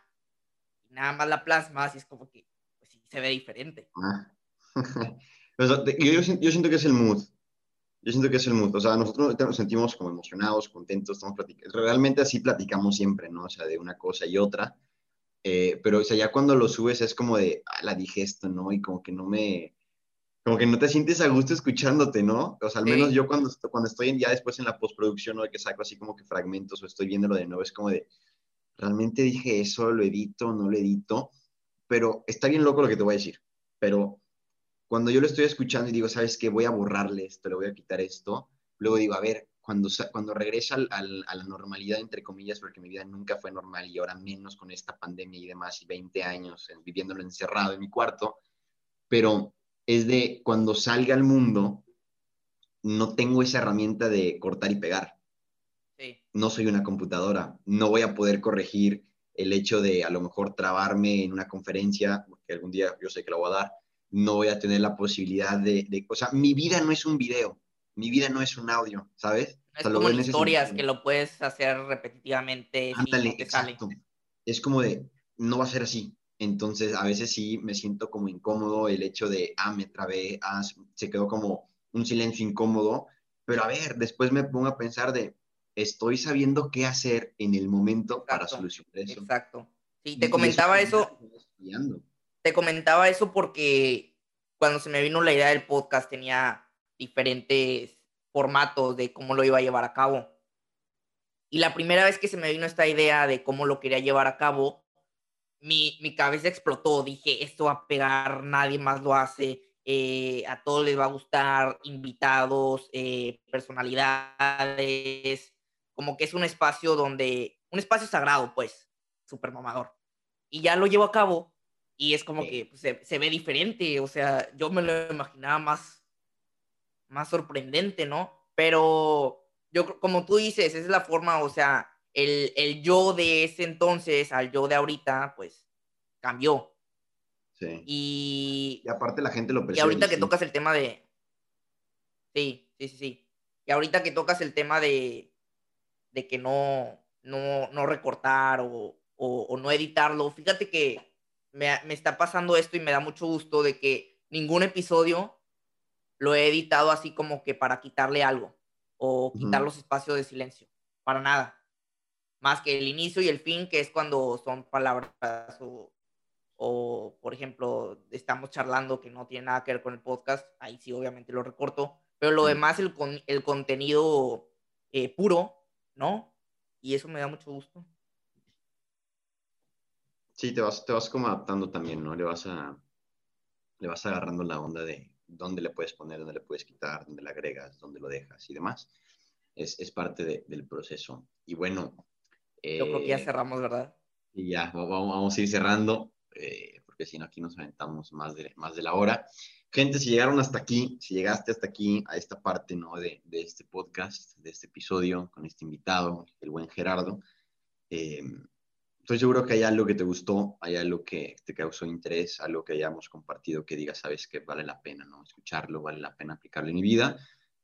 y nada más la plasmas y es como que, pues sí, se ve diferente. Ah. yo, siento que es el mood. Yo siento que es el mood. O sea, nosotros nos sentimos como emocionados, contentos, estamos platicando. Realmente así platicamos siempre, ¿no? O sea, de una cosa y otra. Eh, pero, o sea, ya cuando lo subes es como de, ah, la digesto, ¿no? Y como que no me, como que no te sientes a gusto escuchándote, ¿no? O sea, al menos yo cuando, cuando estoy ya después en la postproducción o de que saco así como que fragmentos o estoy viéndolo de nuevo, es como de, realmente dije eso, lo edito, no lo edito, pero está bien loco lo que te voy a decir, pero cuando yo lo estoy escuchando y digo, ¿sabes qué? Voy a borrarle esto, le voy a quitar esto. Luego digo, a ver, cuando, cuando regresa a la normalidad, entre comillas, porque mi vida nunca fue normal y ahora menos con esta pandemia y demás, y 20 años viviéndolo encerrado en mi cuarto, pero es de cuando salga al mundo, no tengo esa herramienta de cortar y pegar. No soy una computadora, no voy a poder corregir el hecho de a lo mejor trabarme en una conferencia, que algún día yo sé que la voy a dar, no voy a tener la posibilidad de, de, o sea, mi vida no es un video, mi vida no es un audio, ¿sabes? Es como historias que lo puedes hacer repetitivamente. Ándale, exacto. Es como de, no va a ser así. Entonces, a veces sí me siento como incómodo el hecho de, ah, me trabé, ah, se quedó como un silencio incómodo, pero a ver, después me pongo a pensar de, estoy sabiendo qué hacer en el momento para solucionar eso. Exacto. Sí, te comentaba eso te comentaba eso porque cuando se me vino la idea del podcast tenía diferentes formatos de cómo lo iba a llevar a cabo. Y la primera vez que se me vino esta idea de cómo lo quería llevar a cabo, mi, mi cabeza explotó. Dije, esto va a pegar, nadie más lo hace, eh, a todos les va a gustar, invitados, eh, personalidades, como que es un espacio donde, un espacio sagrado, pues, súper mamador. Y ya lo llevo a cabo y es como que pues, se, se, ve diferente, o sea, yo me lo imaginaba más, más sorprendente, ¿no? Pero yo, como tú dices, esa es la forma, o sea, el, el yo de ese entonces al yo de ahorita, pues cambió. Sí. Y, y aparte la gente lo percibe. Y ahorita que tocas el tema de... Sí, sí, sí, sí. Y ahorita que tocas el tema de, de que no, no, no recortar o, o, no editarlo. Fíjate que me, me está pasando esto y me da mucho gusto de que ningún episodio lo he editado así como que para quitarle algo o quitar los espacios de silencio. Para nada. Más que el inicio y el fin, que es cuando son palabras o, o, por ejemplo, estamos charlando que no tiene nada que ver con el podcast, ahí sí obviamente lo recorto, pero lo demás, el, el contenido eh, puro, ¿no? Y eso me da mucho gusto. Sí, te vas, te vas como adaptando también, ¿no? Le vas, a, le vas agarrando la onda de dónde le puedes poner, dónde le puedes quitar, dónde le agregas, dónde lo dejas y demás. Es, es parte del proceso. Y bueno. Yo creo que ya eh, cerramos, ¿verdad? Y ya, vamos, vamos a ir cerrando, eh, porque si no, aquí nos aventamos más de, más de la hora. Gente, si llegaron hasta aquí, si llegaste hasta aquí, a esta parte ¿no? de, de este podcast, de este episodio, con este invitado, el buen Gerardo, eh, estoy seguro que hay algo que te gustó, hay algo que te causó interés, algo que hayamos compartido que digas, sabes que vale la pena, ¿no? Escucharlo, vale la pena aplicarlo en mi vida.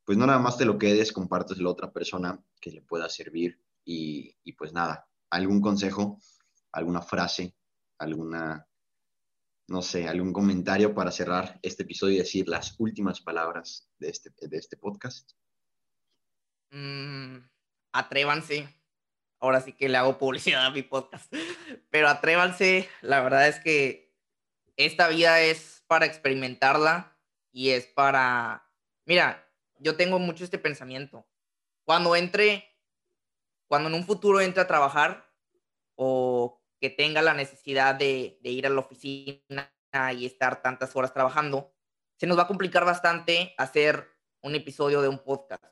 Pues no nada más te lo quedes, compartes a otra persona que le pueda servir y, y pues nada, algún consejo, alguna frase, alguna, no sé, algún comentario para cerrar este episodio y decir las últimas palabras de este, de este podcast. Mm, atrévanse ahora sí que le hago publicidad a mi podcast. Pero atrévanse, la verdad es que esta vida es para experimentarla y es para... Mira, yo tengo mucho este pensamiento. Cuando entre, cuando en un futuro entre a trabajar o que tenga la necesidad de, ir a la oficina y estar tantas horas trabajando, se nos va a complicar bastante hacer un episodio de un podcast,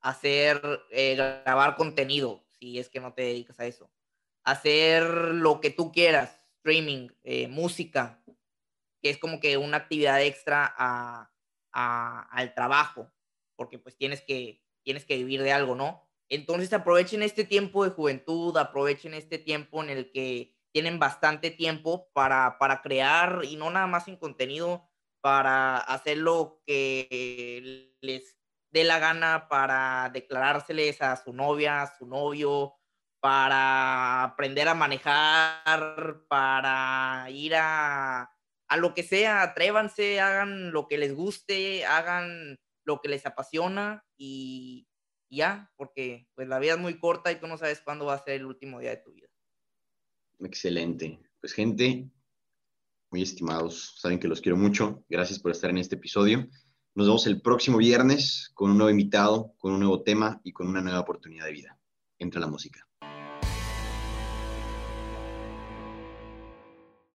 hacer, eh, grabar contenido, si es que no te dedicas a eso. Hacer lo que tú quieras, streaming, eh, música, que es como que una actividad extra a, al trabajo, porque pues tienes que, tienes que vivir de algo, ¿no? Entonces aprovechen este tiempo de juventud, aprovechen este tiempo en el que tienen bastante tiempo para, para crear y no nada más en contenido, para hacer lo que les dé la gana para declarárseles a su novia, a su novio, para aprender a manejar, para ir a, a lo que sea, atrévanse, hagan lo que les guste, hagan lo que les apasiona y, ya, porque pues la vida es muy corta y tú no sabes cuándo va a ser el último día de tu vida. Excelente. Pues gente, muy estimados, saben que los quiero mucho. Gracias por estar en este episodio. Nos vemos el próximo viernes con un nuevo invitado, con un nuevo tema y con una nueva oportunidad de vida. Entra la música.